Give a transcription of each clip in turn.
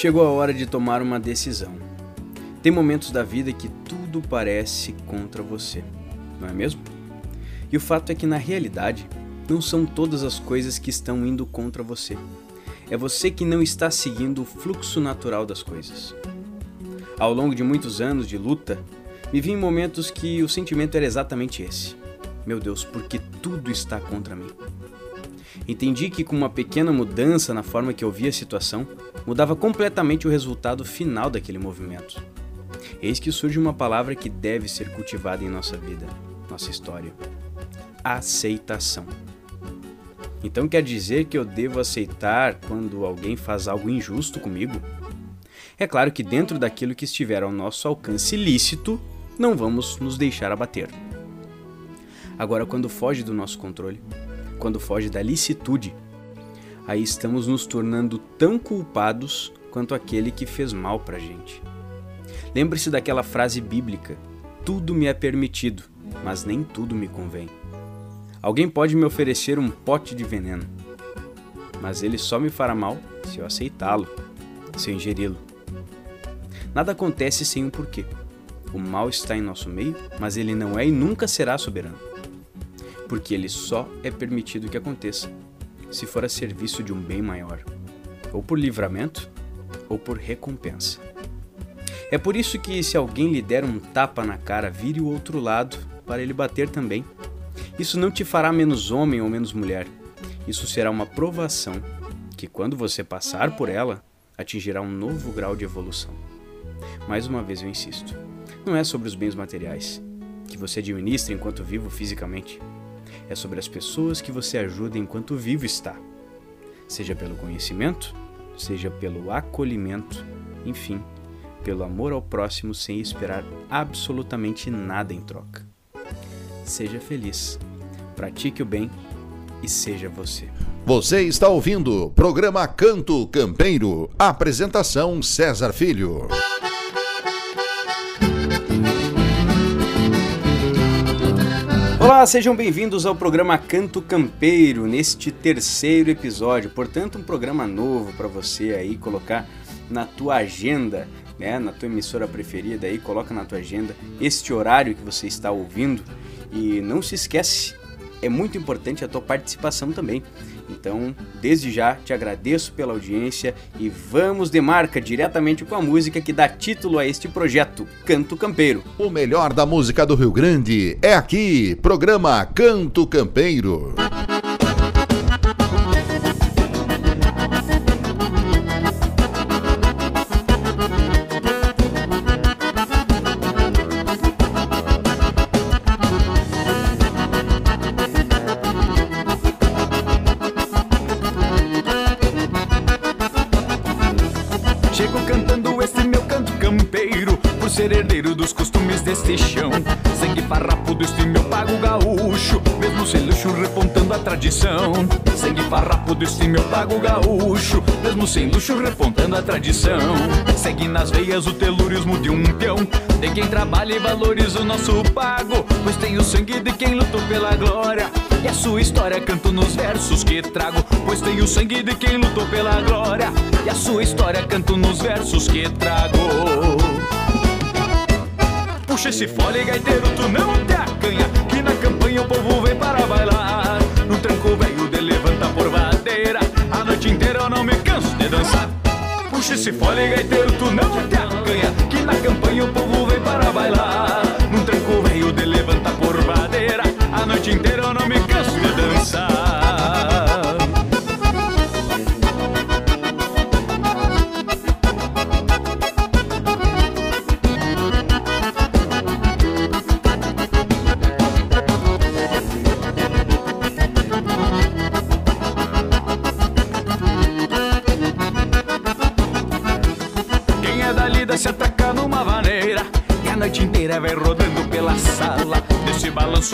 Chegou a hora de tomar uma decisão. Tem momentos da vida que tudo parece contra você, não é mesmo? E o fato é que na realidade, não são todas as coisas que estão indo contra você. É você que não está seguindo o fluxo natural das coisas. Ao longo de muitos anos de luta, me vi em momentos que o sentimento era exatamente esse. Meu Deus, porque tudo está contra mim. Entendi que com uma pequena mudança na forma que eu via a situação, mudava completamente o resultado final daquele movimento. Eis que surge uma palavra que deve ser cultivada em nossa vida, nossa história: aceitação. Então quer dizer que eu devo aceitar quando alguém faz algo injusto comigo? É claro que dentro daquilo que estiver ao nosso alcance lícito, não vamos nos deixar abater. Agora, quando foge do nosso controle, quando foge da licitude, aí estamos nos tornando tão culpados quanto aquele que fez mal pra gente. Lembre-se daquela frase bíblica: Tudo me é permitido, mas nem tudo me convém. Alguém pode me oferecer um pote de veneno, mas ele só me fará mal se eu aceitá-lo, se eu ingeri-lo. Nada acontece sem um porquê. O mal está em nosso meio, mas ele não é e nunca será soberano porque ele só é permitido que aconteça se for a serviço de um bem maior, ou por livramento, ou por recompensa. É por isso que, se alguém lhe der um tapa na cara, vire o outro lado para ele bater também. Isso não te fará menos homem ou menos mulher. Isso será uma provação que, quando você passar por ela, atingirá um novo grau de evolução. Mais uma vez eu insisto: não é sobre os bens materiais que você administra enquanto vivo fisicamente é sobre as pessoas que você ajuda enquanto vivo está. Seja pelo conhecimento, seja pelo acolhimento, enfim, pelo amor ao próximo sem esperar absolutamente nada em troca. Seja feliz, pratique o bem e seja você. Você está ouvindo o programa Canto Campeiro. Apresentação César Filho. Olá, sejam bem-vindos ao programa Canto Campeiro, neste terceiro episódio. Portanto, um programa novo para você aí colocar na tua agenda, né, na tua emissora preferida aí, coloca na tua agenda este horário que você está ouvindo e não se esquece, é muito importante a tua participação também. Então, desde já, te agradeço pela audiência e vamos de marca diretamente com a música que dá título a este projeto, Canto Campeiro. O melhor da música do Rio Grande é aqui, programa Canto Campeiro. Tradição. Sangue farrapo este meu pago gaúcho, mesmo sem luxo repontando a tradição. Segue nas veias o telurismo de um peão, de quem trabalha e valoriza o nosso pago, pois tem o sangue de quem lutou pela glória. E a sua história canto nos versos que trago, pois tem o sangue de quem lutou pela glória. E a sua história canto nos versos que trago. Puxa esse fole, gaiteiro, tu não te acanha, que na campanha o povo vem para bailar. No tranco velho de levanta por vadeira A noite inteira eu não me canso de dançar. Puxa esse fole gaiteiro, tu não te acanha Que na campanha o povo vem para bailar. No tranco velho de levanta por vadeira A noite inteira eu não me canso de dançar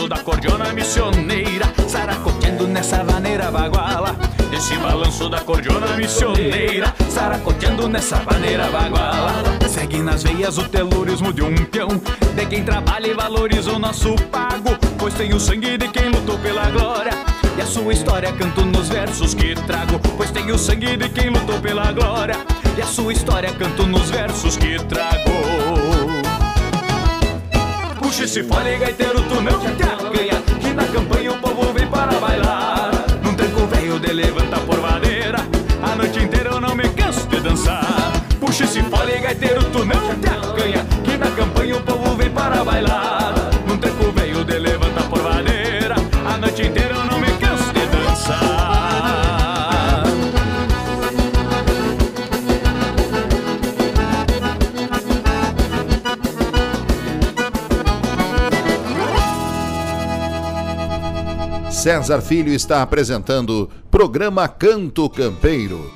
da cordiona missioneira, saracoteando nessa vaneira baguala. Esse balanço da cordiona missioneira, saracoteando nessa vaneira baguala. Segue nas veias o telurismo de um peão, de quem trabalha e valoriza o nosso pago, pois tem o sangue de quem lutou pela glória. E a sua história canto nos versos que trago, pois tem o sangue de quem lutou pela glória. E a sua história canto nos versos que trago. Puxa esse fole, gaiteiro, tu não te César Filho está apresentando programa Canto Campeiro.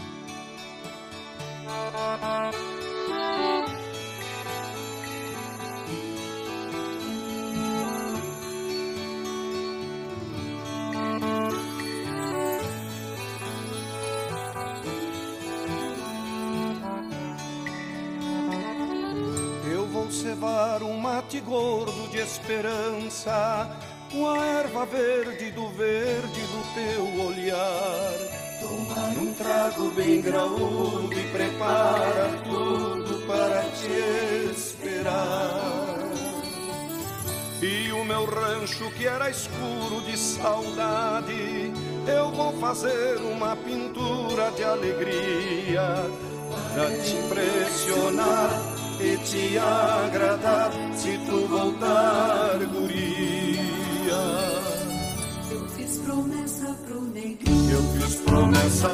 fazer uma pintura de alegria para te impressionar e te agradar se tu voltar, guria. Eu fiz promessa pro negrinho. Eu fiz promessa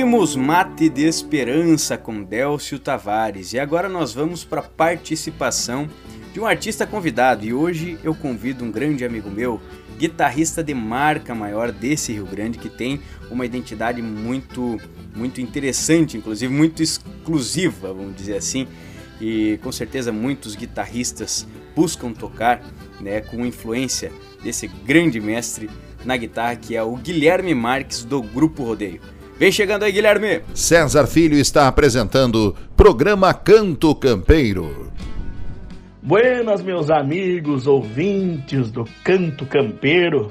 Ouvimos Mate de Esperança com Délcio Tavares e agora nós vamos para a participação de um artista convidado e hoje eu convido um grande amigo meu, guitarrista de marca maior desse Rio Grande que tem uma identidade muito muito interessante, inclusive muito exclusiva, vamos dizer assim, e com certeza muitos guitarristas buscam tocar, né, com influência desse grande mestre na guitarra que é o Guilherme Marques do Grupo Rodeio. Vem chegando aí, Guilherme. César Filho está apresentando programa Canto Campeiro. Buenas, meus amigos, ouvintes do Canto Campeiro.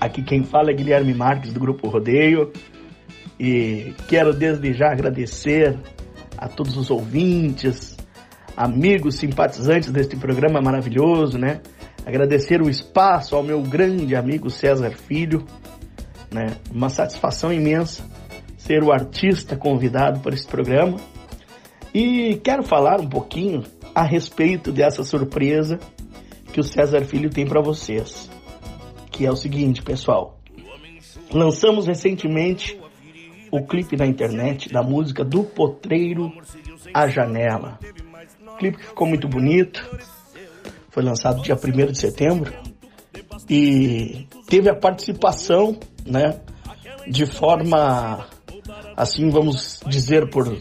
Aqui quem fala é Guilherme Marques do Grupo Rodeio. E quero desde já agradecer a todos os ouvintes, amigos, simpatizantes deste programa maravilhoso, né? Agradecer o espaço ao meu grande amigo César Filho, né? Uma satisfação imensa ser o artista convidado para esse programa. E quero falar um pouquinho a respeito dessa surpresa que o César Filho tem para vocês. Que é o seguinte, pessoal. Lançamos recentemente o clipe na internet da música do Potreiro A Janela. O clipe ficou muito bonito. Foi lançado dia 1 de setembro. E teve a participação, né, de forma assim vamos dizer por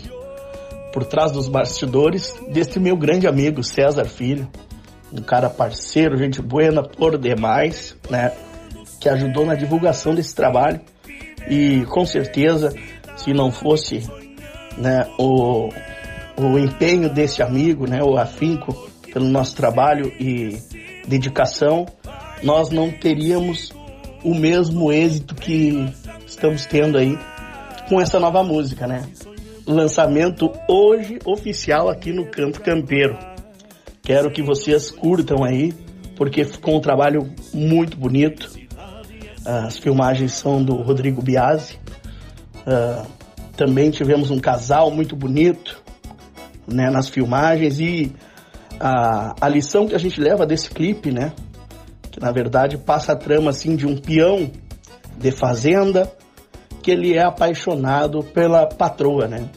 por trás dos bastidores deste meu grande amigo César Filho, um cara parceiro, gente boa por demais, né, que ajudou na divulgação desse trabalho. E com certeza se não fosse, né, o o empenho desse amigo, né, o afinco pelo nosso trabalho e dedicação, nós não teríamos o mesmo êxito que estamos tendo aí com essa nova música, né? Lançamento hoje oficial aqui no Canto Campeiro. Quero que vocês curtam aí, porque ficou um trabalho muito bonito. As filmagens são do Rodrigo Biasi. Uh, também tivemos um casal muito bonito né, nas filmagens e a, a lição que a gente leva desse clipe, né, que na verdade passa a trama assim de um peão de fazenda que ele é apaixonado pela patroa, né?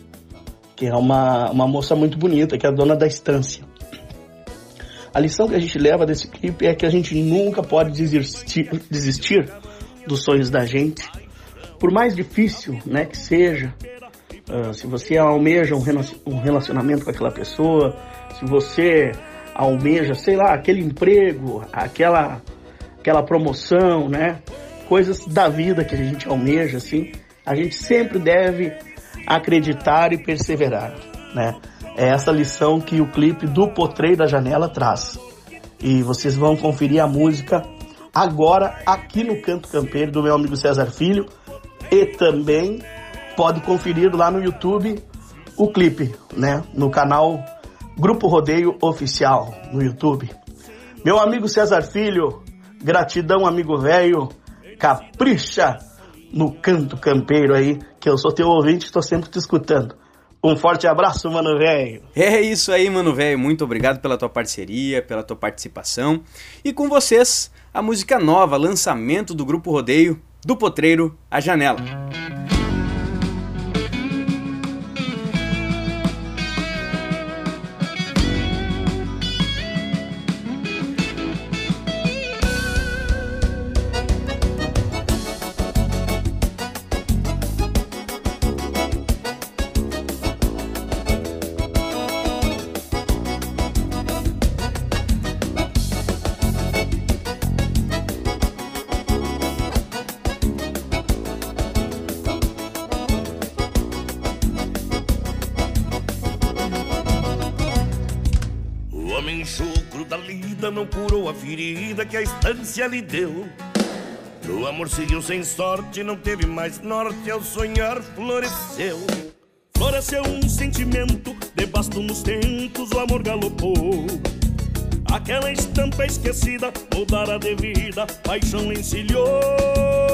Que é uma, uma moça muito bonita, que é a dona da estância. A lição que a gente leva desse clipe é que a gente nunca pode desistir, desistir dos sonhos da gente, por mais difícil né, que seja. Uh, se você almeja um relacionamento com aquela pessoa, se você almeja, sei lá, aquele emprego, aquela, aquela promoção, né? Coisas da vida que a gente almeja, assim, a gente sempre deve acreditar e perseverar, né? É essa lição que o clipe do Potreiro da Janela traz. E vocês vão conferir a música agora aqui no Canto Campeiro do meu amigo César Filho e também pode conferir lá no YouTube o clipe, né? No canal Grupo Rodeio Oficial no YouTube. Meu amigo César Filho, gratidão amigo velho capricha no canto campeiro aí, que eu sou teu ouvinte, estou sempre te escutando. Um forte abraço, mano velho. É isso aí, mano velho. Muito obrigado pela tua parceria, pela tua participação. E com vocês, a música nova, lançamento do grupo Rodeio, do Potreiro, A Janela. Estância lhe deu. O amor seguiu sem sorte, não teve mais norte, ao sonhar floresceu. Floresceu um sentimento, debasto nos tempos, o amor galopou. Aquela estampa esquecida, mudara de vida, paixão encilhou.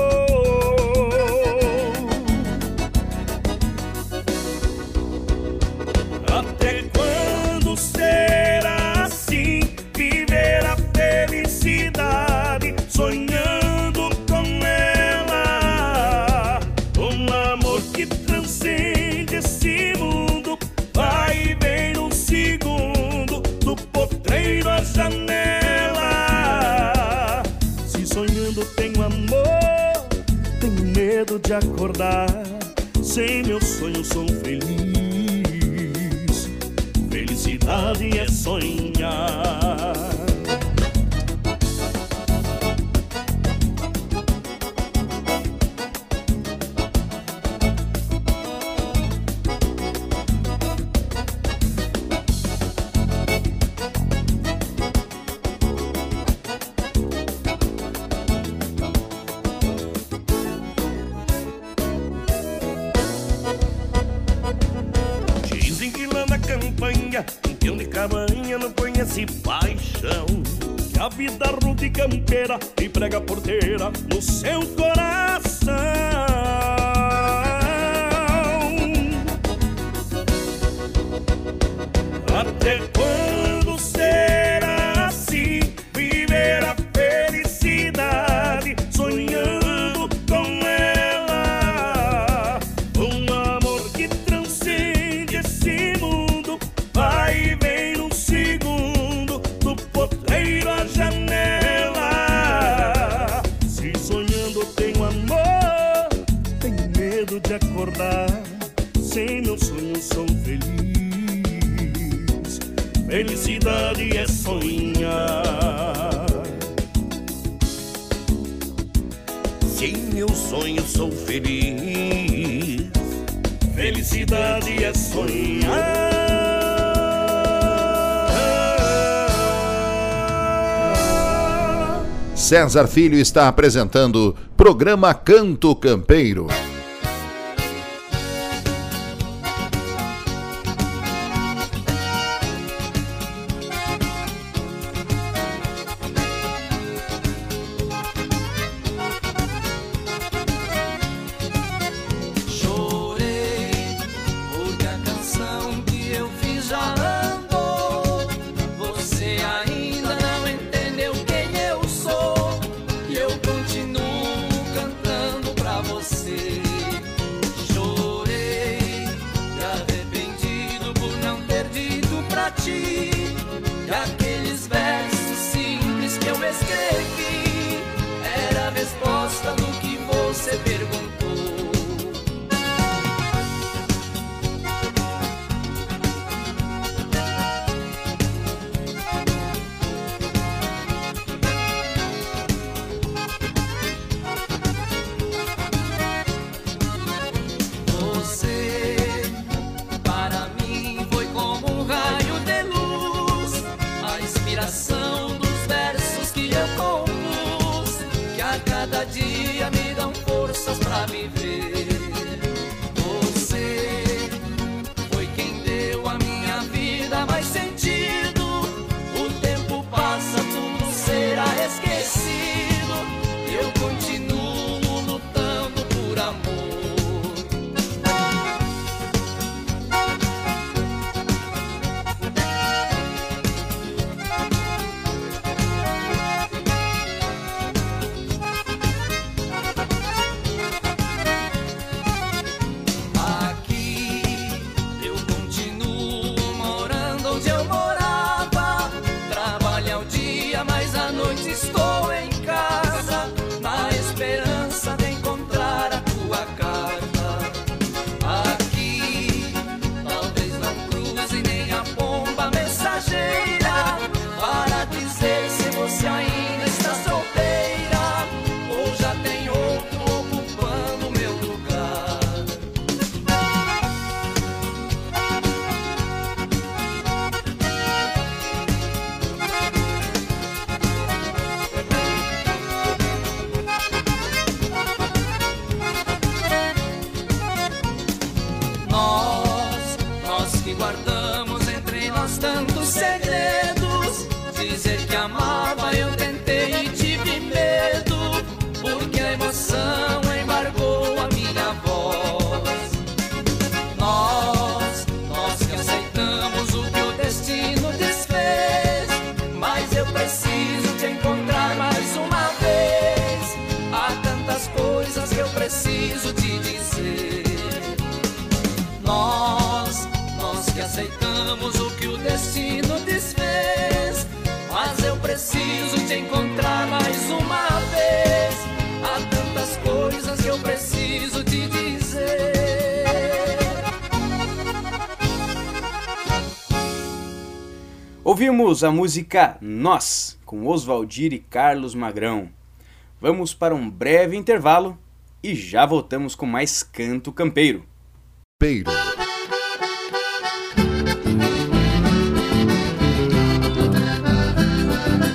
acordar. Sem meu sonho sou feliz. Felicidade é sonhar. sonhar. César Filho está apresentando programa Canto Campeiro. Ouvimos a música Nós, com Oswaldir e Carlos Magrão. Vamos para um breve intervalo e já voltamos com mais Canto Campeiro. Peiro.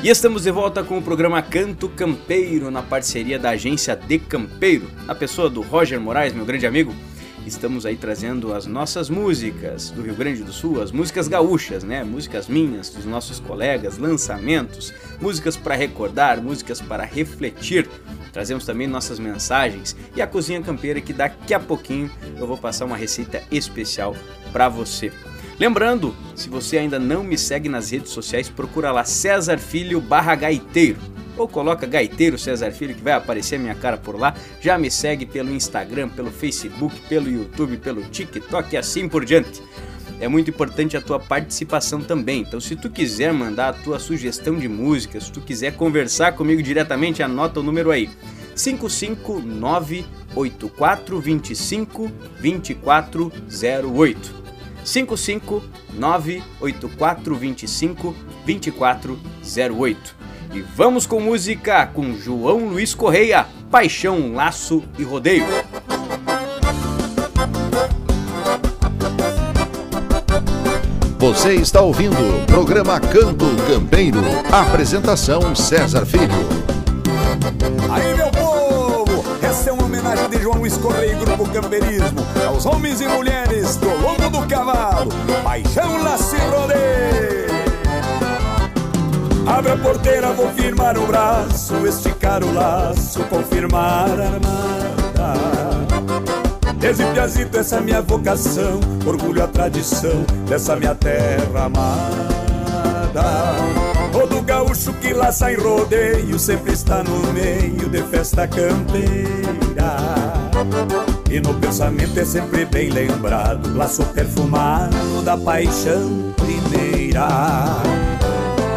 E estamos de volta com o programa Canto Campeiro, na parceria da agência De Campeiro, na pessoa do Roger Moraes, meu grande amigo. Estamos aí trazendo as nossas músicas do Rio Grande do Sul, as músicas gaúchas, né? Músicas minhas, dos nossos colegas, lançamentos, músicas para recordar, músicas para refletir. Trazemos também nossas mensagens e a cozinha campeira que daqui a pouquinho eu vou passar uma receita especial para você. Lembrando, se você ainda não me segue nas redes sociais, procura lá César Filho barra Gaiteiro ou coloca Gaiteiro César Filho que vai aparecer minha cara por lá. Já me segue pelo Instagram, pelo Facebook, pelo YouTube, pelo TikTok e assim por diante. É muito importante a tua participação também. Então, se tu quiser mandar a tua sugestão de música, se tu quiser conversar comigo diretamente, anota o número aí. 559 8425 2408. 559 8425 2408. E vamos com música com João Luiz Correia, Paixão, Laço e Rodeio. Você está ouvindo o programa Canto Campeiro. Apresentação César Filho. Aí, meu povo, essa é uma homenagem de João Luiz Correia e Grupo Campeirismo aos homens e mulheres do lombo do cavalo. Paixão, laço e. Abre a porteira, vou firmar o braço, esticar o laço, confirmar a armada. Desde piazito essa é minha vocação, orgulho a tradição dessa minha terra amada. Todo gaúcho que laça em rodeio sempre está no meio de festa campeira. E no pensamento é sempre bem lembrado, laço perfumado da paixão primeira.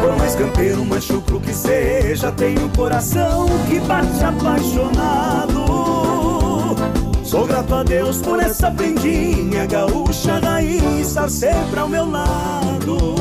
Por mais campeiro, mais chucro que seja, tem um coração que bate apaixonado. Sou grato a Deus por essa prendinha gaúcha raiz estar sempre ao meu lado.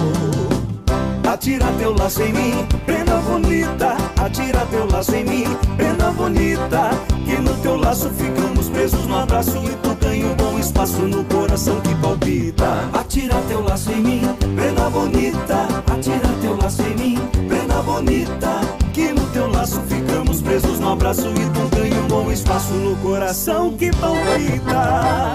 Atira teu laço em mim, prenda bonita. Atira teu laço em mim, prenda bonita. Que no teu laço ficamos presos no abraço e tu ganha um bom espaço no coração que palpita. Atira teu laço em mim, prenda bonita. Atira teu laço em mim, prenda bonita. Que no teu laço ficamos presos no abraço e tu ganha um bom espaço no coração que palpita.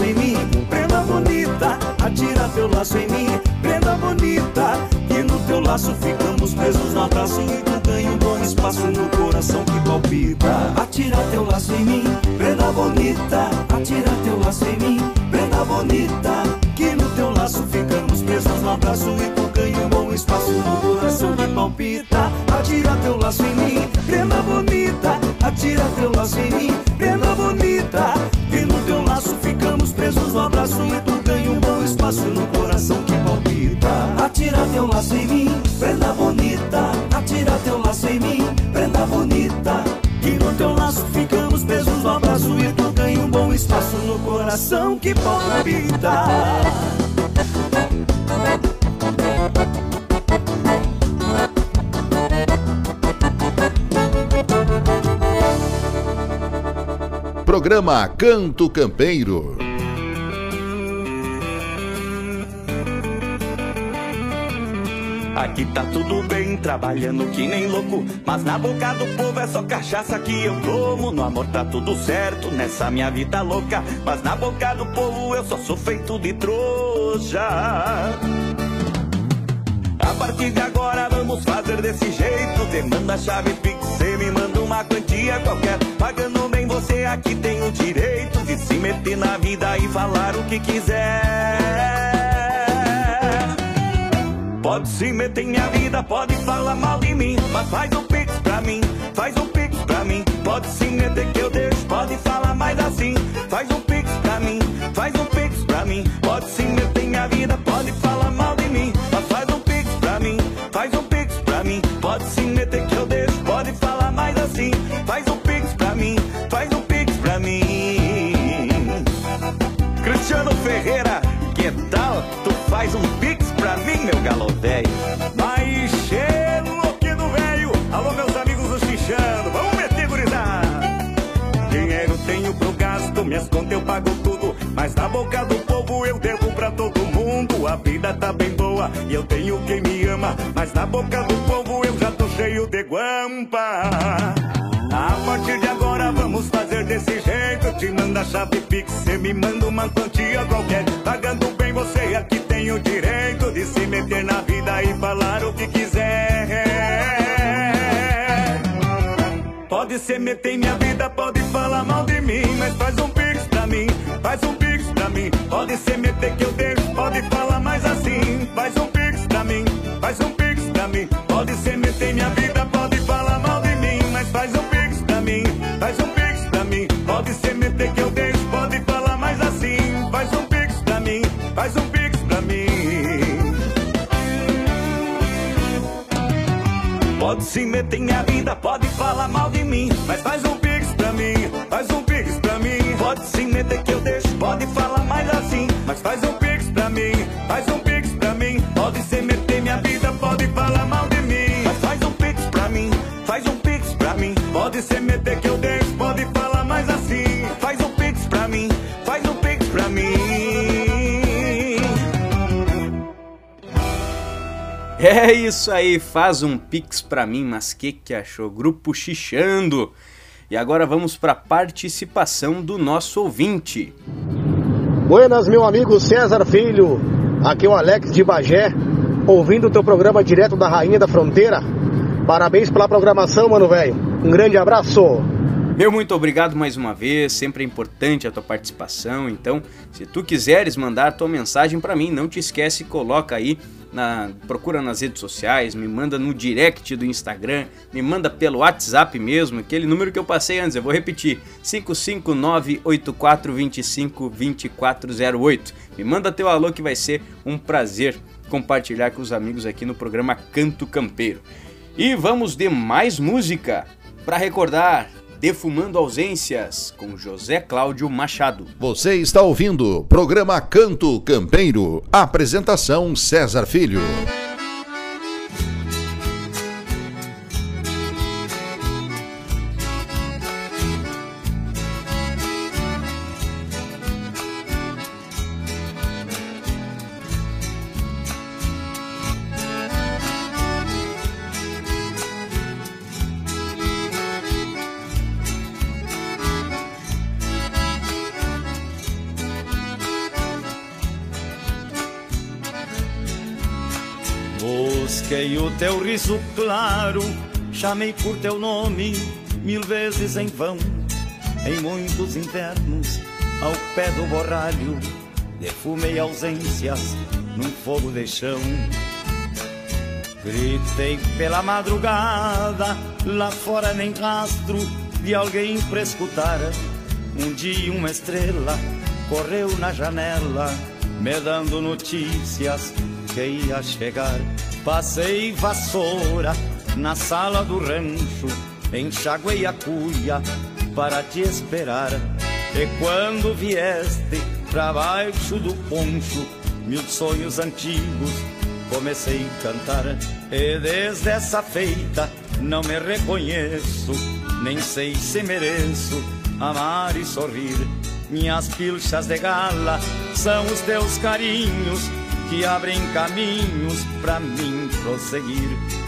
Laço em mim, prenda bonita. Atira teu laço em mim, prenda bonita. Que no teu laço ficamos presos no abraço e tu ganha um bom espaço no coração que palpita. Atira teu laço em mim, prenda bonita. Atira teu laço em mim, prenda bonita. Que no teu laço ficamos presos no abraço e tu ganha um bom espaço no coração que palpita. Atira teu laço em mim, prenda bonita. Atira teu laço em mim, espaço no coração que palpita. Atira teu laço em mim, prenda bonita. Atira teu laço em mim, prenda bonita. Que no teu laço ficamos presos no abraço e tu ganha um bom espaço no coração que palpita. Programa Canto Campeiro. Aqui tá tudo bem, trabalhando que nem louco. Mas na boca do povo é só cachaça que eu tomo. No amor tá tudo certo nessa minha vida louca. Mas na boca do povo eu só sou feito de trouxa. A partir de agora vamos fazer desse jeito. Te manda a chave Pix, cê me manda uma quantia qualquer. Pagando bem você aqui tem o direito de se meter na vida e falar o que quiser. Pode se meter em minha vida, pode falar mal de mim, mas faz um pix pra mim, faz um pix pra mim. Pode se meter que eu deixo, pode falar mais assim, faz um pix pra mim, faz um pix pra mim. Pode se meter em minha vida, pode falar mal de mim, mas faz um pix pra mim, faz um pix pra mim. Pode se meter que eu deixo, pode falar mais assim, faz um pix pra mim, faz um pix pra mim. Cristiano Ferreira, que tal? Faz um pix pra mim, meu galo velho. Mas cheiro que do velho. Alô, meus amigos do Xixando. Vamos meter, gurizada. Dinheiro tenho pro gasto, minhas contas eu pago tudo. Mas na boca do povo eu devo pra todo mundo. A vida tá bem boa e eu tenho quem me ama. Mas na boca do povo eu já tô cheio de guampa. A partir de agora vamos fazer desse jeito. Te manda a chave Pix, cê me manda uma quantia qualquer. Pagando bem você aqui tem o direito de se meter na vida e falar o que quiser. Pode se meter em minha vida, pode falar mal de mim, mas faz um pix pra mim, faz um pix pra mim. Pode se meter que eu deixo, pode falar mais assim, faz um pix pra mim, faz um pix pra mim. Pode se meter em minha vida, pode falar Pode se meter em minha vida, pode falar mal de mim, mas faz um pix pra mim, faz um pix pra mim. Pode se meter que eu deixo, pode falar mais assim, mas faz um pix pra mim, faz um pix pra mim. Pode se meter em minha vida, pode falar mal de mim, mas faz um pix pra mim, faz um pix pra mim. Pode se meter que eu deixo, pode falar mais assim, É isso aí, faz um pix pra mim, mas que que achou? Grupo Xixando. E agora vamos pra participação do nosso ouvinte. Buenas, meu amigo César Filho. Aqui é o Alex de Bagé, ouvindo o teu programa direto da Rainha da Fronteira. Parabéns pela programação, mano, velho. Um grande abraço. Meu muito obrigado mais uma vez, sempre é importante a tua participação. Então, se tu quiseres mandar tua mensagem pra mim, não te esquece, coloca aí na procura nas redes sociais, me manda no direct do Instagram, me manda pelo WhatsApp mesmo, aquele número que eu passei antes, eu vou repetir, 55984252408. Me manda teu alô que vai ser um prazer compartilhar com os amigos aqui no programa Canto Campeiro. E vamos de mais música para recordar Defumando Ausências com José Cláudio Machado. Você está ouvindo programa Canto Campeiro. Apresentação César Filho. Teu riso claro, chamei por teu nome mil vezes em vão. Em muitos invernos, ao pé do borralho, defumei ausências num fogo de chão. Gritei pela madrugada, lá fora nem rastro de alguém pra escutar. Um dia uma estrela correu na janela, me dando notícias que ia chegar. Passei vassoura na sala do rancho, enxaguei a cuia para te esperar. E quando vieste pra baixo do poncho, mil sonhos antigos comecei a cantar. E desde essa feita não me reconheço, nem sei se mereço amar e sorrir. Minhas pilchas de gala são os teus carinhos que abrem caminhos pra mim prosseguir.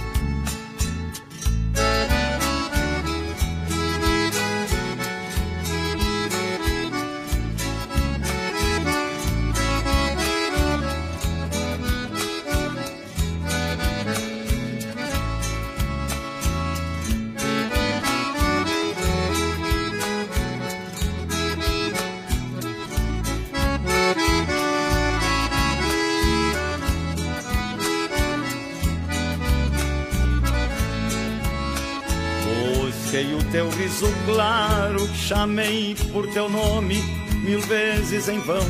Teu riso claro, chamei por teu nome mil vezes em vão.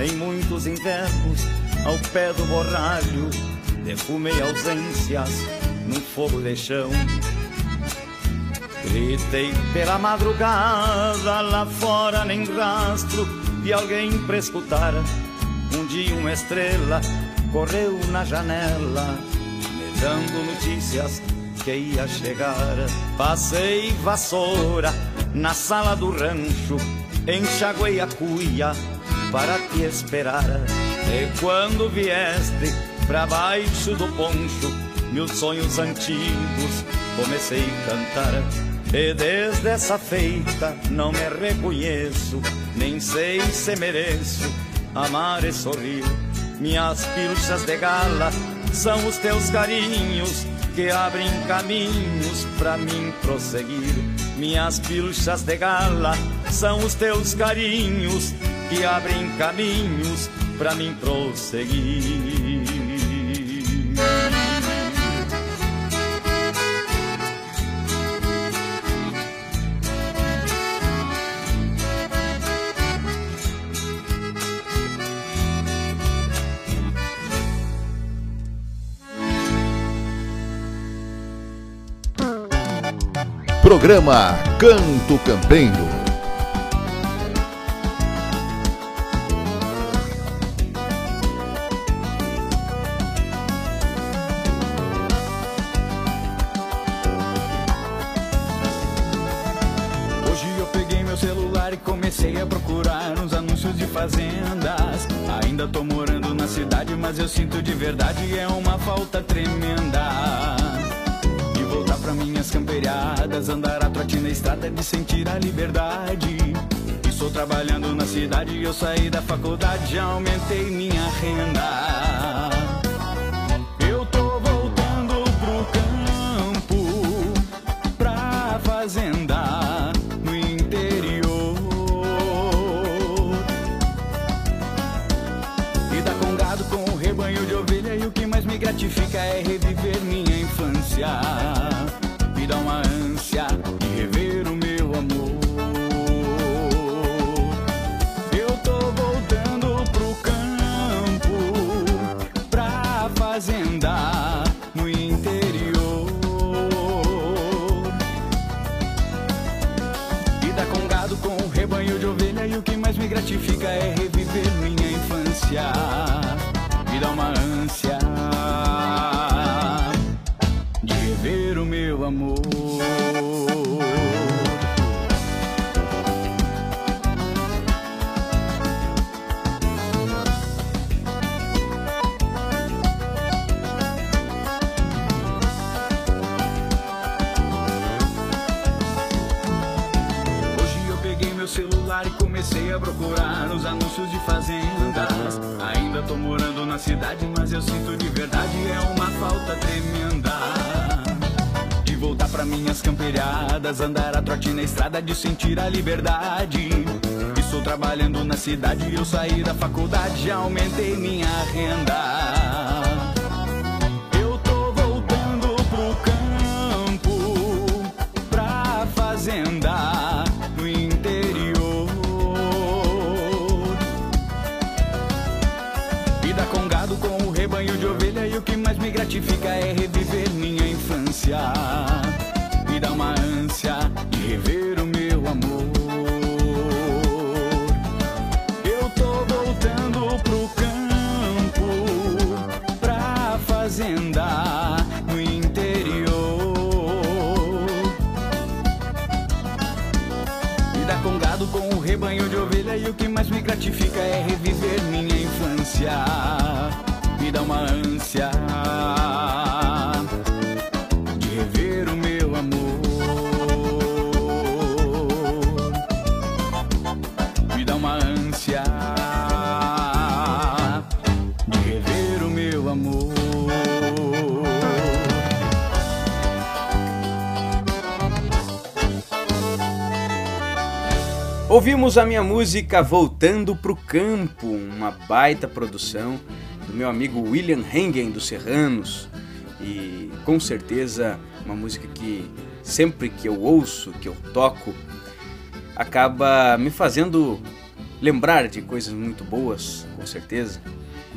Em muitos invernos, ao pé do borralho, defumei ausências num fogo de chão. Gritei pela madrugada, lá fora nem rastro de alguém pra escutar. Um dia uma estrela correu na janela, me dando notícias que ia chegar. Passei vassoura na sala do rancho, enxaguei a cuia para te esperar. E quando vieste pra baixo do poncho, meus sonhos antigos comecei a cantar. E desde essa feita não me reconheço, nem sei se mereço amar e sorrir. Minhas pilchas de gala são os teus carinhos que abrem caminhos para mim prosseguir. Minhas pilchas de gala são os teus carinhos que abrem caminhos para mim prosseguir. Programa Canto Campeiro. Hoje eu peguei meu celular e comecei a procurar uns anúncios de fazendas. Ainda tô morando na cidade, mas eu sinto de verdade é uma falta tremenda minhas camperiadas, andar a trote na estrada de sentir a liberdade. Estou trabalhando na cidade, eu saí da faculdade, aumentei minha renda. Cidade, mas eu sinto de verdade é uma falta tremenda voltar pra minhas camperiadas, andar a trote na estrada de sentir a liberdade. Estou trabalhando na cidade, eu saí da faculdade, já aumentei minha renda. Me dá uma ânsia de rever o meu amor. Eu tô voltando pro campo, pra fazenda no interior. Me com gado, com o rebanho de ovelha e o que mais me gratifica é reviver minha infância. Me dá uma ânsia Ouvimos a minha música Voltando pro Campo, uma baita produção do meu amigo William Hengen dos Serranos e com certeza uma música que sempre que eu ouço, que eu toco, acaba me fazendo lembrar de coisas muito boas, com certeza,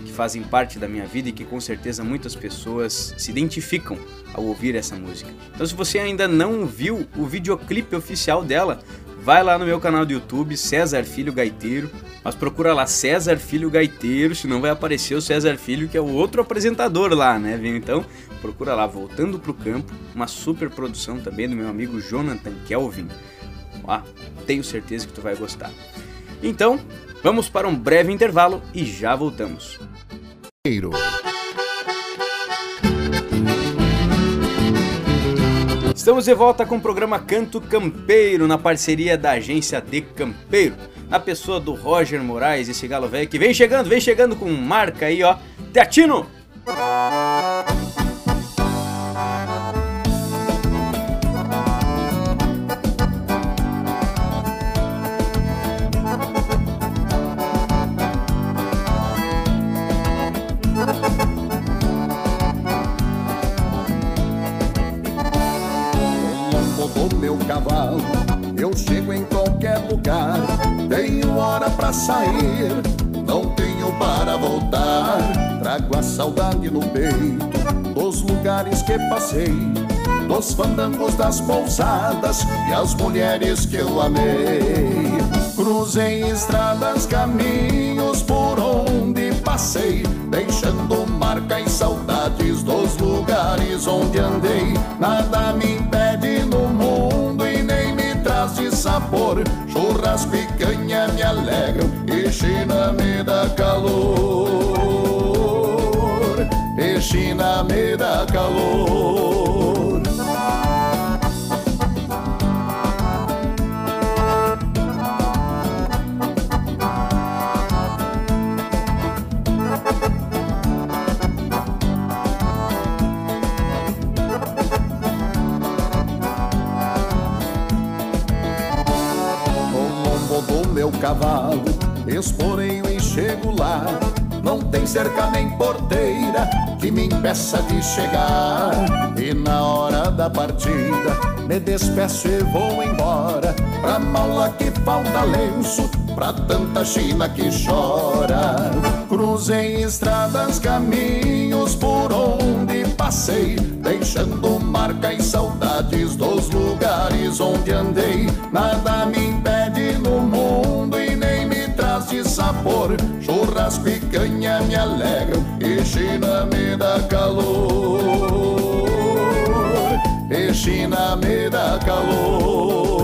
que fazem parte da minha vida e que com certeza muitas pessoas se identificam ao ouvir essa música. Então, se você ainda não viu o videoclipe oficial dela, vai lá no meu canal do YouTube, César Filho Gaiteiro, mas procura lá César Filho Gaiteiro, senão vai aparecer o César Filho, que é o outro apresentador lá, né? Então, procura lá, Voltando pro Campo, uma super produção também do meu amigo Jonathan Kelvin. Ah, tenho certeza que tu vai gostar. Então, vamos para um breve intervalo e já voltamos. Estamos de volta com o programa Canto Campeiro, na parceria da agência de Campeiro, na pessoa do Roger Moraes, esse galo velho que vem chegando, vem chegando com marca aí, ó. Teatino! Sair, não tenho para voltar. Trago a saudade no peito dos lugares que passei, dos fandangos das pousadas e as mulheres que eu amei. Cruzei estradas, caminhos por onde passei, deixando marca e saudades dos lugares onde andei. Nada me impede no mundo e nem me traz de sabor. Churrasco e canha me alegram e China me dá calor. E China me dá calor. Cavalo, esporeio e chego lá. Não tem cerca nem porteira que me impeça de chegar. E na hora da partida, me despeço e vou embora. Pra maula que falta lenço, pra tanta China que chora. Cruzei estradas, caminhos por onde passei, deixando marca e saudades dos lugares onde andei. Nada me Churrasco e canha me alegram e China me dá calor. E China me dá calor.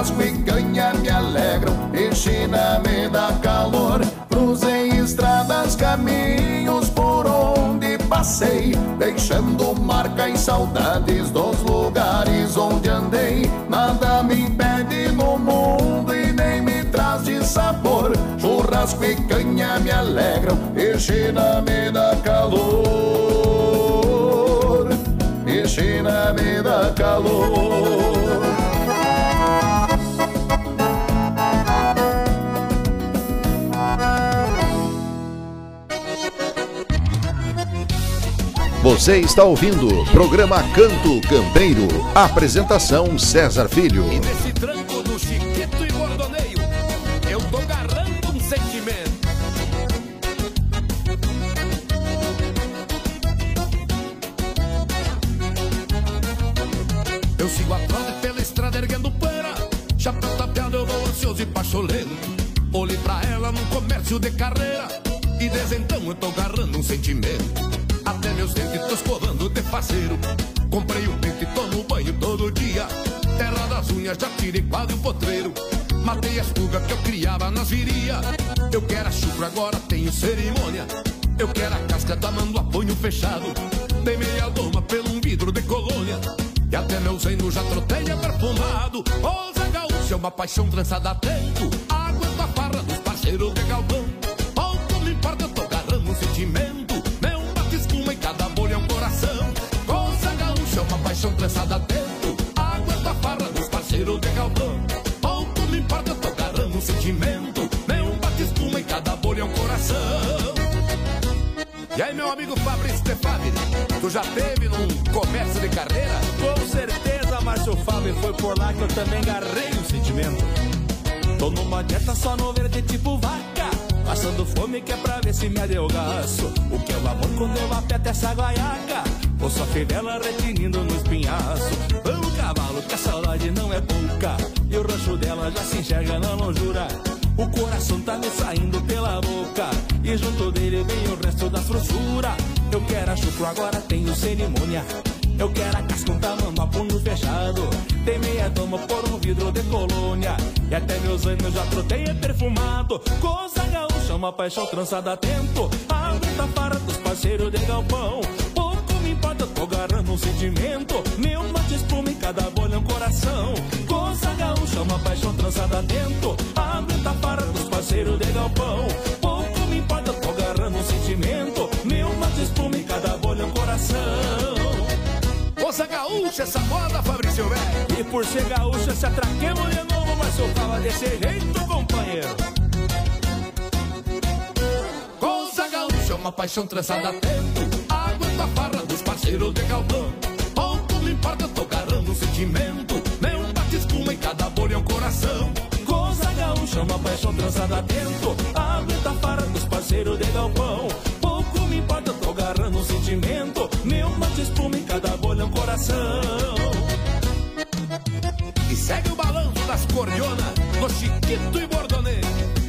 Churrasco e canha me alegram e China me dá calor. Cruzei estradas, caminhos por onde passei, deixando marca e saudades dos lugares onde andei. Nada me impede no mundo e nem me traz de sabor. Churrasco e canha me alegram e China me dá calor. E China me dá calor. Você está ouvindo o programa Canto Campeiro. Apresentação César Filho. E nesse tranco do chiquito e bordoneio, eu tô agarrando um sentimento. Eu sigo a trote pela estrada erguendo poeira, chapéu tapeado eu vou ansioso e pacholento. Olhei pra ela num comércio de carreira, e desde então eu tô agarrando um sentimento. Meus dentes tô escovando de parceiro. Comprei um pente tomo banho todo dia. Terra das unhas, já tirei quase um potreiro. Matei as pulgas que eu criava nas viria. Eu quero a chucra, agora tenho cerimônia. Eu quero a Zé tomando apanho fechado. Dei meia loma pelo um vidro de colônia. E até meu zeno já troteia perfumado. Ô Zé Gaúcho é uma paixão trançada a tempo. Aguento a farra dos parceiros de galpão. Pouco me importa, eu tô agarrando um sentimento. Galpão. Pouco me importa, tô agarrando um sentimento. Meu bate-espuma em cada bolha é um coração. E aí, meu amigo Fabrício Fabri, tu já teve num comércio de carreira? Com certeza, Márcio Fábio, foi por lá que eu também garrei um sentimento. Tô numa dieta só no verde tipo vaca, passando fome que é pra ver se me adelgaço. O que é o amor quando eu aperto essa guaiaca? Ou só fivela retinindo no espinhaço. Vamos, cavalo, que a saudade não é pouca, e o rancho dela já se enxerga na lonjura. O coração tá me saindo pela boca. E junto dele vem o resto da frouxura. Eu quero a chucro, agora tenho cerimônia. Eu quero a casca, um tamanho a punho fechado. Tem meia doma por um vidro de colônia. E até meus anos já trotei é perfumado. Coisa gaúcha, uma paixão trançada a tempo. A luta para dos parceiros de galpão Tô agarrando um sentimento. Meu mate espuma em cada bolha um coração. Coisa gaúcha, uma paixão trançada a tempo Aguenta para dos parceiros de galpão. Pouco me importa, tô agarrando um sentimento. Meu mate espuma em cada bolha um coração. Moça gaúcha, essa moda, Fabrício Velho. E por ser gaúcha, se atraquemos de novo Mas eu desse jeito, companheiro. Coisa gaúcha, uma paixão trançada a tempo Aguenta a farra dos parceiros de galpão. Pouco me importa, tô agarrando um sentimento. Meu bate-espuma em cada bolha é um coração. Coisa gaúcha, uma paixão trançada a tempo Aguenta a farra dos parceiros de galpão. Pouco me importa, tô agarrando sentimento. Meu mate espuma em cada bolha é um coração. E segue o balanço das cordionas No Chiquito e Bordonê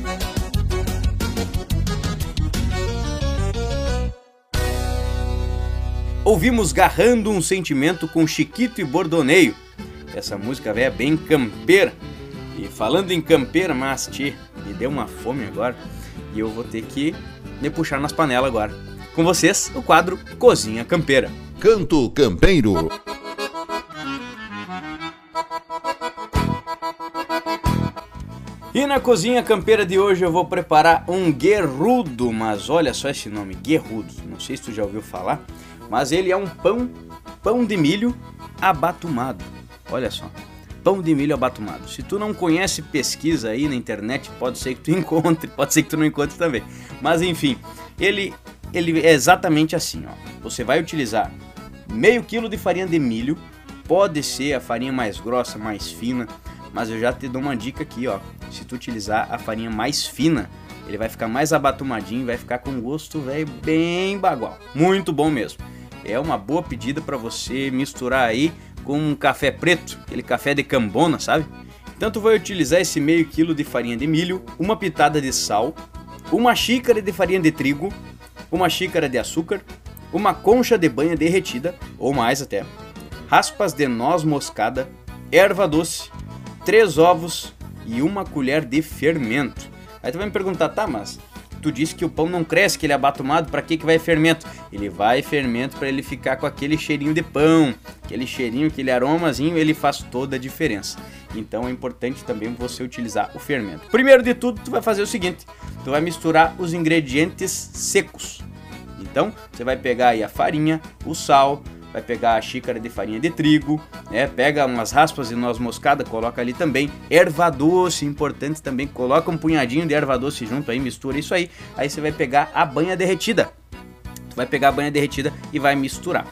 Ouvimos Garrando um Sentimento com Chiquito e Bordoneio. Essa música é bem campeira. E falando em campeira, mas tchê, me deu uma fome agora. E eu vou ter que me puxar nas panelas agora. Com vocês, o quadro Cozinha Campeira. Canto Campeiro. E na cozinha campeira de hoje eu vou preparar um guerrudo, mas olha só esse nome, guerrudo. Não sei se tu já ouviu falar, mas ele é um pão, pão de milho abatumado. Olha só, pão de milho abatumado. Se tu não conhece, pesquisa aí na internet, pode ser que tu encontre, pode ser que tu não encontre também. Mas enfim, ele, ele é exatamente assim, ó. Você vai utilizar meio quilo de farinha de milho, pode ser a farinha mais grossa, mais fina, mas eu já te dou uma dica aqui, ó. Se tu utilizar a farinha mais fina, ele vai ficar mais abatumadinho, vai ficar com gosto, velho, bem bagual. Muito bom mesmo. É uma boa pedida para você misturar aí com um café preto, aquele café de cambona, sabe? Então tu vai utilizar esse meio quilo de farinha de milho, uma pitada de sal, uma xícara de farinha de trigo, uma xícara de açúcar, uma concha de banha derretida, ou mais até, raspas de noz moscada, erva doce, três ovos e uma colher de fermento. Aí tu vai me perguntar, tá, mas tu disse que o pão não cresce, que ele é abatumado, para que que vai fermento? Ele vai fermento para ele ficar com aquele cheirinho de pão, aquele cheirinho, aquele aromazinho, ele faz toda a diferença. Então é importante também você utilizar o fermento. Primeiro de tudo, tu vai fazer o seguinte, tu vai misturar os ingredientes secos. Então, você vai pegar aí a farinha, o sal, vai pegar a xícara de farinha de trigo, né? Pega umas raspas de noz moscada, coloca ali também. Erva doce, importante também, coloca um punhadinho de erva doce junto aí, mistura isso aí. Aí você vai pegar a banha derretida. Vai pegar a banha derretida e vai misturar.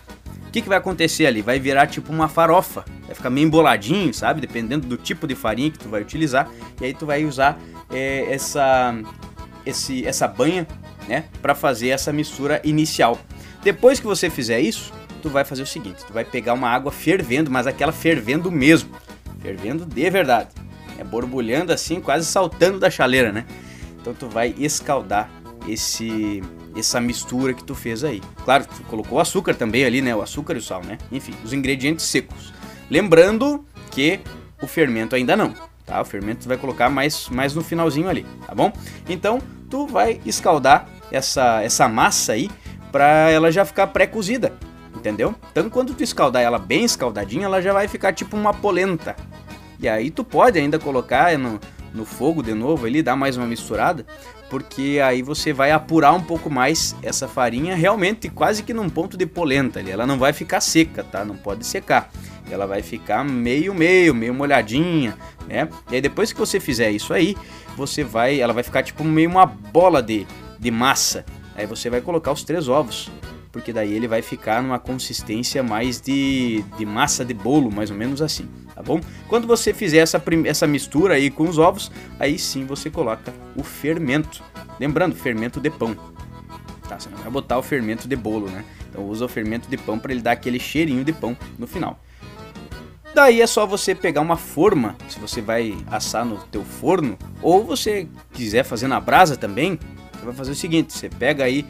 O que, que vai acontecer ali? Vai virar tipo uma farofa. Vai ficar meio emboladinho, sabe? Dependendo do tipo de farinha que tu vai utilizar. E aí tu vai usar é, essa, esse, essa banha, né? Para fazer essa mistura inicial. Depois que você fizer isso, tu vai fazer o seguinte: tu vai pegar uma água fervendo, mas aquela fervendo mesmo, fervendo de verdade, é borbulhando assim, quase saltando da chaleira, né? Então tu vai escaldar esse essa mistura que tu fez aí. Claro, tu colocou açúcar também ali, né? O açúcar e o sal, né? Enfim, os ingredientes secos. Lembrando que o fermento ainda não, tá? O fermento tu vai colocar mais, mais no finalzinho ali, tá bom? Então, tu vai escaldar essa, essa massa aí pra ela já ficar pré-cozida, entendeu? Então quando tu escaldar ela bem escaldadinha, ela já vai ficar tipo uma polenta. E aí tu pode ainda colocar no, no fogo de novo ali, dar mais uma misturada, porque aí você vai apurar um pouco mais essa farinha realmente quase que num ponto de polenta ali. Ela não vai ficar seca, tá? Não pode secar. Ela vai ficar meio meio, meio molhadinha, né? E aí depois que você fizer isso aí, você vai, ela vai ficar tipo meio uma bola de, de massa. Aí você vai colocar os três ovos, porque daí ele vai ficar numa consistência mais de, de massa de bolo, mais ou menos assim, tá bom? Quando você fizer essa, essa mistura aí com os ovos, aí sim você coloca o fermento. Lembrando, fermento de pão. Tá, você não vai botar o fermento de bolo, né? Então usa o fermento de pão para ele dar aquele cheirinho de pão no final. Daí é só você pegar uma forma, se você vai assar no teu forno, ou você quiser fazer na brasa também, você vai fazer o seguinte, você pega aí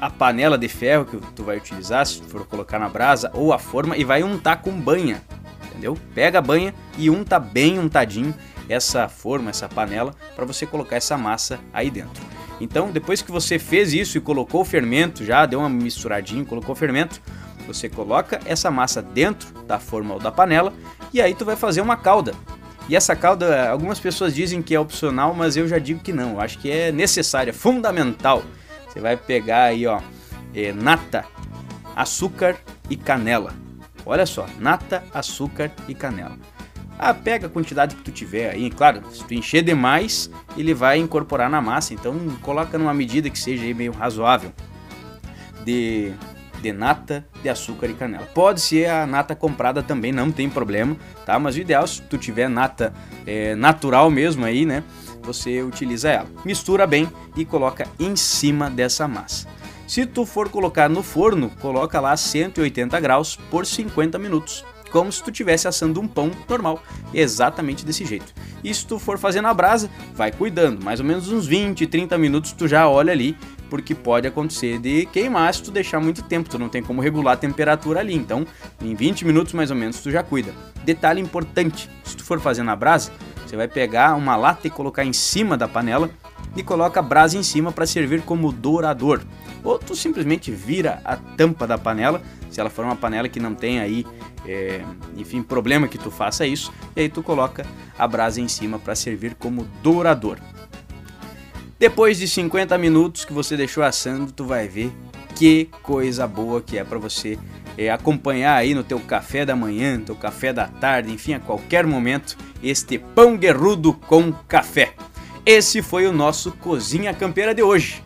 a panela de ferro que tu vai utilizar, se for colocar na brasa, ou a forma, e vai untar com banha, entendeu? Pega a banha e unta bem untadinho essa forma, essa panela, para você colocar essa massa aí dentro. Então, depois que você fez isso e colocou o fermento, já deu uma misturadinha, colocou o fermento, você coloca essa massa dentro da forma ou da panela e aí tu vai fazer uma calda. E essa calda, algumas pessoas dizem que é opcional, mas eu já digo que não. Eu acho que é necessária, fundamental. Você vai pegar aí, ó, é, nata, açúcar e canela. Olha só, nata, açúcar e canela. Ah, pega a quantidade que tu tiver aí, claro, se tu encher demais, ele vai incorporar na massa, então coloca numa medida que seja meio razoável de, de nata, de açúcar e canela. Pode ser a nata comprada também, não tem problema, tá? Mas o ideal, se tu tiver nata é, natural mesmo aí, né? Você utiliza ela. Mistura bem e coloca em cima dessa massa. Se tu for colocar no forno, coloca lá 180 graus por 50 minutos como se tu estivesse assando um pão normal, exatamente desse jeito. E se tu for fazer na brasa, vai cuidando, mais ou menos uns 20, 30 minutos tu já olha ali, porque pode acontecer de queimar se tu deixar muito tempo, tu não tem como regular a temperatura ali, então em 20 minutos mais ou menos tu já cuida. Detalhe importante, se tu for fazer na brasa, você vai pegar uma lata e colocar em cima da panela e coloca a brasa em cima para servir como dourador. Ou tu simplesmente vira a tampa da panela, se ela for uma panela que não tem aí, é, enfim, problema que tu faça isso, e aí tu coloca a brasa em cima para servir como dourador. Depois de 50 minutos que você deixou assando, tu vai ver que coisa boa que é para você é, acompanhar aí no teu café da manhã, no teu café da tarde, enfim, a qualquer momento, este pão guerrudo com café. Esse foi o nosso Cozinha Campeira de hoje.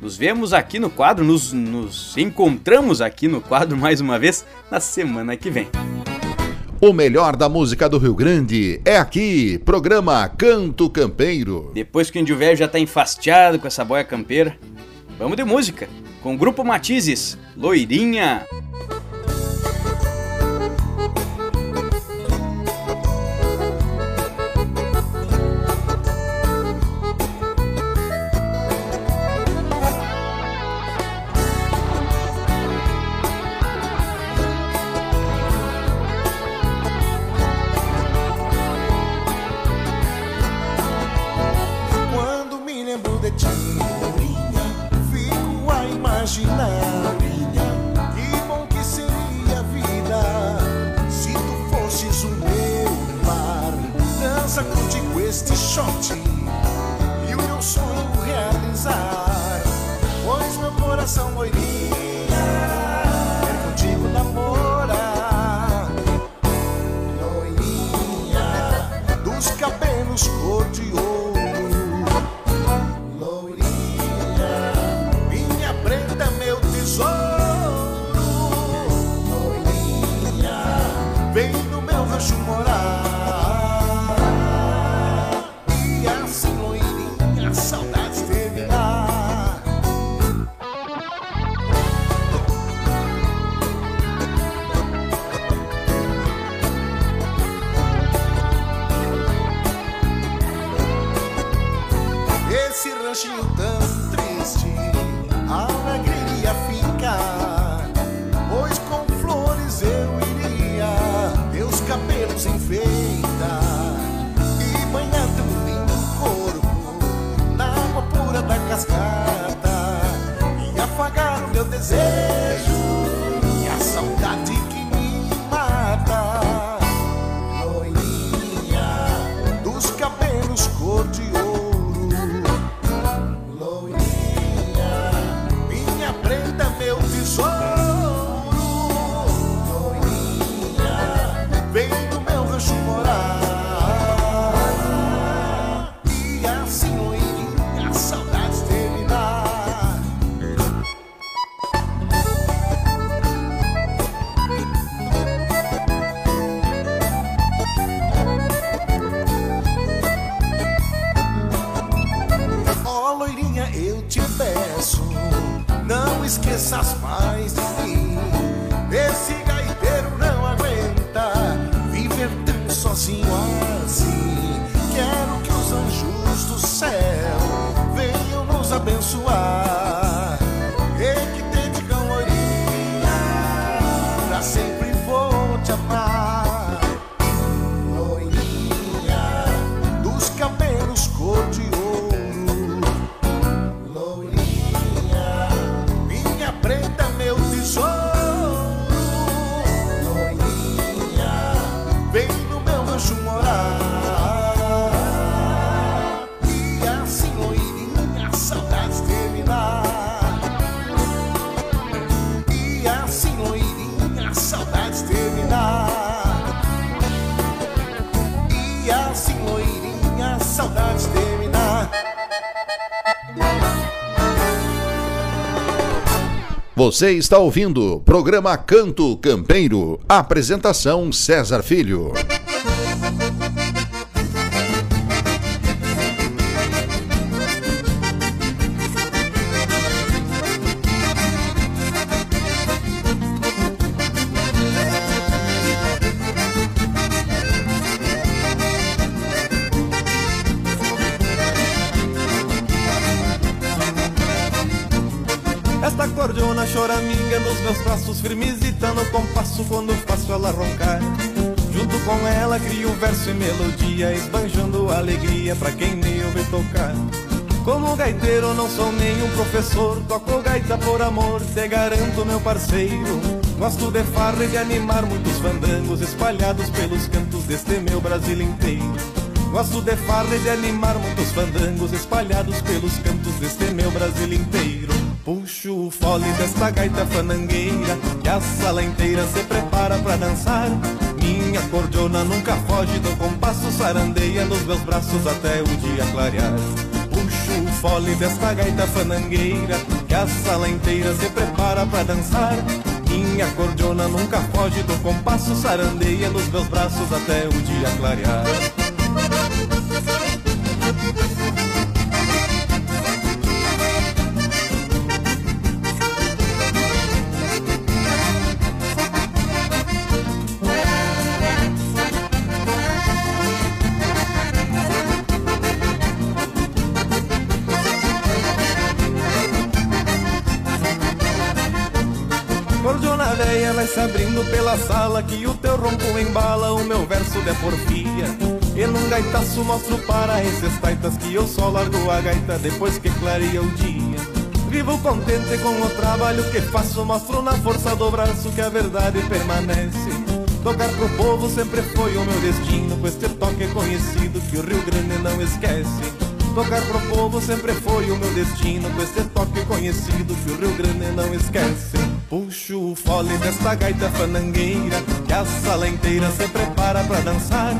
Nos vemos aqui no quadro, nos, nos encontramos aqui no quadro mais uma vez na semana que vem. O melhor da música do Rio Grande é aqui, programa Canto Campeiro. Depois que o índio velho já tá enfastiado com essa boia campeira, vamos de música, com o grupo Matizes, Loirinha. Shot e o meu sonho realizar. Pois meu coração loirinha meu desejo Você está ouvindo programa Canto Campeiro. Apresentação César Filho. Professor, toco gaita por amor, te garanto meu parceiro. Gosto de farra e de animar muitos fandangos espalhados pelos cantos deste meu Brasil inteiro. Gosto de farra e de animar muitos fandangos espalhados pelos cantos deste meu Brasil inteiro. Puxo o fole desta gaita fanangueira que a sala inteira se prepara pra dançar. Minha cordiona nunca foge do compasso, sarandeia nos meus braços até o dia clarear. Fole desta gaita fanangueira que a sala inteira se prepara pra dançar. Minha cordiona nunca foge do compasso, sarandeia nos meus braços até o dia clarear. Sala Que o teu ronco embala o meu verso de porfia. E num gaitaço mostro para esses taitas Que eu só largo a gaita depois que clareia o dia. Vivo contente com o trabalho que faço Mostro na força do braço que a verdade permanece. Tocar pro povo sempre foi o meu destino Com este toque conhecido que o Rio Grande não esquece. Tocar pro povo sempre foi o meu destino Com este toque conhecido que o Rio Grande não esquece Puxo o fole desta gaita fanangueira Que a sala inteira se prepara pra dançar.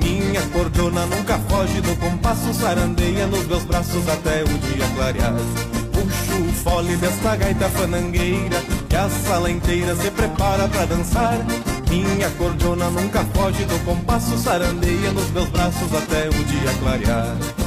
Minha cordiona nunca foge do compasso Sarandeia nos meus braços até o dia clarear. Puxo o fole desta gaita fanangueira Que a sala inteira se prepara pra dançar. Minha cordiona nunca foge do compasso Sarandeia nos meus braços até o dia clarear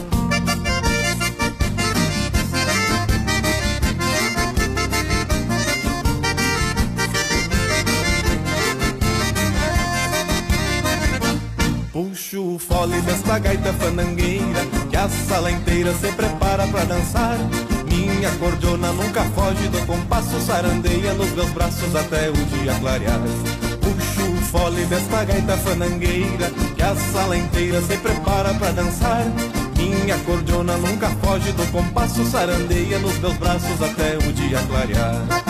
Puxo o fole desta gaita fanangueira Que a sala inteira se prepara pra dançar. Minha cordiona nunca foge do compasso Sarandeia nos meus braços até o dia clarear. Puxo o fole desta gaita fanangueira Que a sala inteira se prepara pra dançar. Minha cordiona nunca foge do compasso, sarandeia nos meus braços até o dia clarear.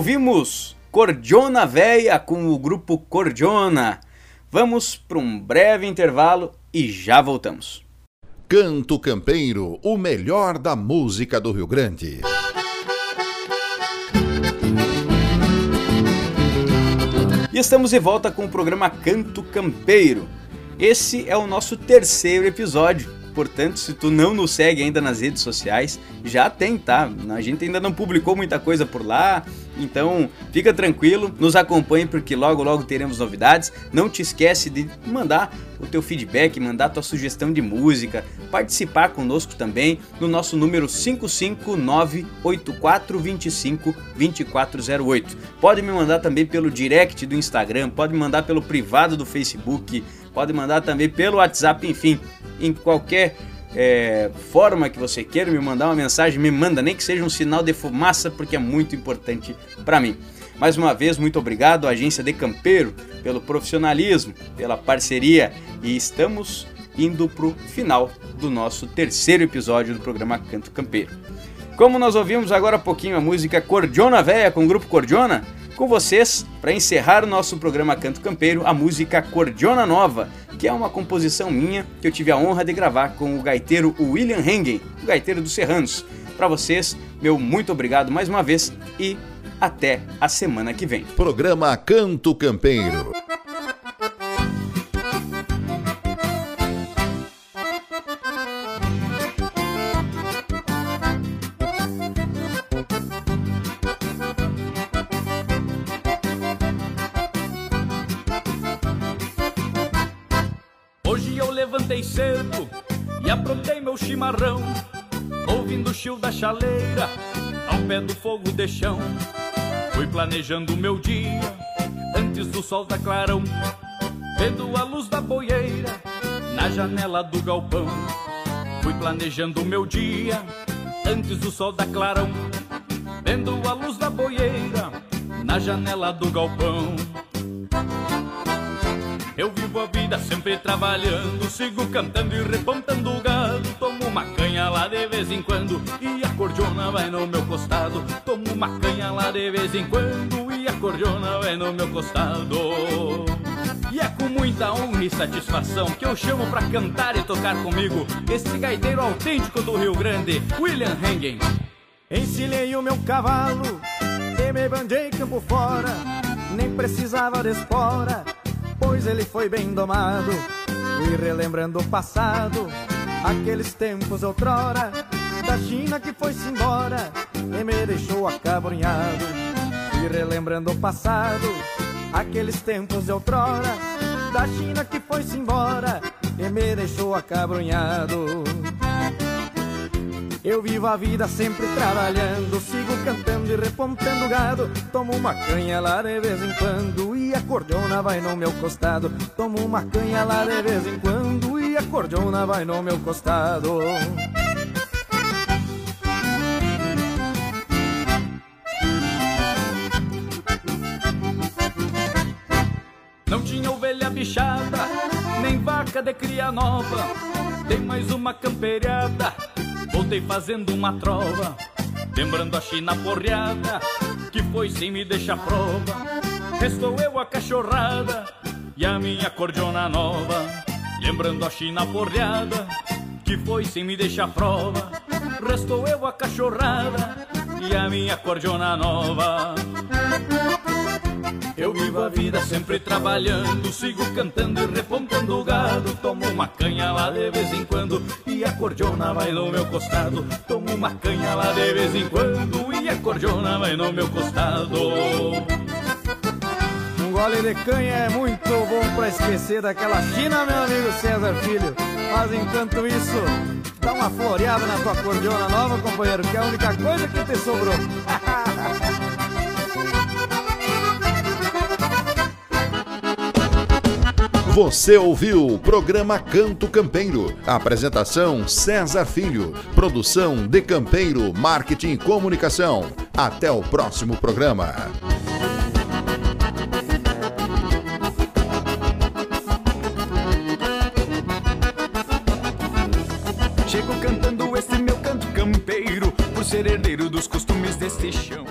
Ouvimos Cordiona Véia com o grupo Cordiona. Vamos para um breve intervalo e já voltamos. Canto Campeiro, o melhor da música do Rio Grande. E estamos de volta com o programa Canto Campeiro. Esse é o nosso terceiro episódio. Portanto, se tu não nos segue ainda nas redes sociais, já tem, tá? A gente ainda não publicou muita coisa por lá, então fica tranquilo, nos acompanhe porque logo logo teremos novidades. Não te esquece de mandar o teu feedback, mandar tua sugestão de música, participar conosco também no nosso número 55984252408. Pode me mandar também pelo direct do Instagram, pode me mandar pelo privado do Facebook, pode mandar também pelo WhatsApp, enfim, em qualquer é, forma que você queira me mandar uma mensagem, me manda, nem que seja um sinal de fumaça, porque é muito importante para mim. Mais uma vez, muito obrigado à Agência de Campeiro pelo profissionalismo, pela parceria e estamos indo para o final do nosso terceiro episódio do programa Canto Campeiro. Como nós ouvimos agora há pouquinho a música Cordiona Véia com o grupo Cordiona, com vocês, para encerrar o nosso programa Canto Campeiro, a música Cordiona Nova, que é uma composição minha que eu tive a honra de gravar com o gaiteiro William Hengen, o gaiteiro dos Serranos. Para vocês, meu muito obrigado mais uma vez e até a semana que vem. Programa Canto Campeiro. Cedo e aprontei meu chimarrão, ouvindo o chio da chaleira ao pé do fogo de chão. Fui planejando meu dia antes do sol da clarão, vendo a luz da boieira na janela do galpão. Fui planejando meu dia antes do sol da clarão, vendo a luz da boieira na janela do galpão. Eu vivo a vida sempre trabalhando, sigo cantando e repontando o gado. Tomo uma canha lá de vez em quando e a cordiona vai no meu costado. Tomo uma canha lá de vez em quando e a cordiona vai no meu costado. E é com muita honra e satisfação que eu chamo pra cantar e tocar comigo esse gaiteiro autêntico do Rio Grande, William Hengen. Encilhei o meu cavalo e me bandei campo fora, nem precisava de espora, pois ele foi bem domado. Fui relembrando o passado, aqueles tempos outrora, da China que foi-se embora e me deixou acabrunhado. Fui relembrando o passado, aqueles tempos outrora, da China que foi-se embora e me deixou acabrunhado. Eu vivo a vida sempre trabalhando, sigo cantando e repontando gado. Tomo uma canha lá de vez em quando e a cordiona vai no meu costado. Tomo uma canha lá de vez em quando e a cordiona vai no meu costado. Não tinha ovelha bichada, nem vaca de cria nova. Dei mais uma camperiada, voltei fazendo uma trova. Lembrando a China porreada, que foi sem me deixar prova. Restou eu a cachorrada e a minha cordiona nova. Lembrando a China porreada, que foi sem me deixar prova. Restou eu a cachorrada e a minha cordiona nova. Eu vivo a vida sempre trabalhando, sigo cantando e repontando o gado. Tomo uma canha lá de vez em quando e a cordiona vai no meu costado. Tomo uma canha lá de vez em quando e a cordiona vai no meu costado. gole de canha é muito bom pra esquecer daquela China, meu amigo César Filho. Mas enquanto isso, dá uma floreada na tua cordiona nova, companheiro, que é a única coisa que te sobrou. Você ouviu o programa Canto Campeiro. Apresentação César Filho. Produção de Campeiro, Marketing e Comunicação. Até o próximo programa. Chego cantando esse meu canto campeiro, por ser herdeiro dos costumes deste chão.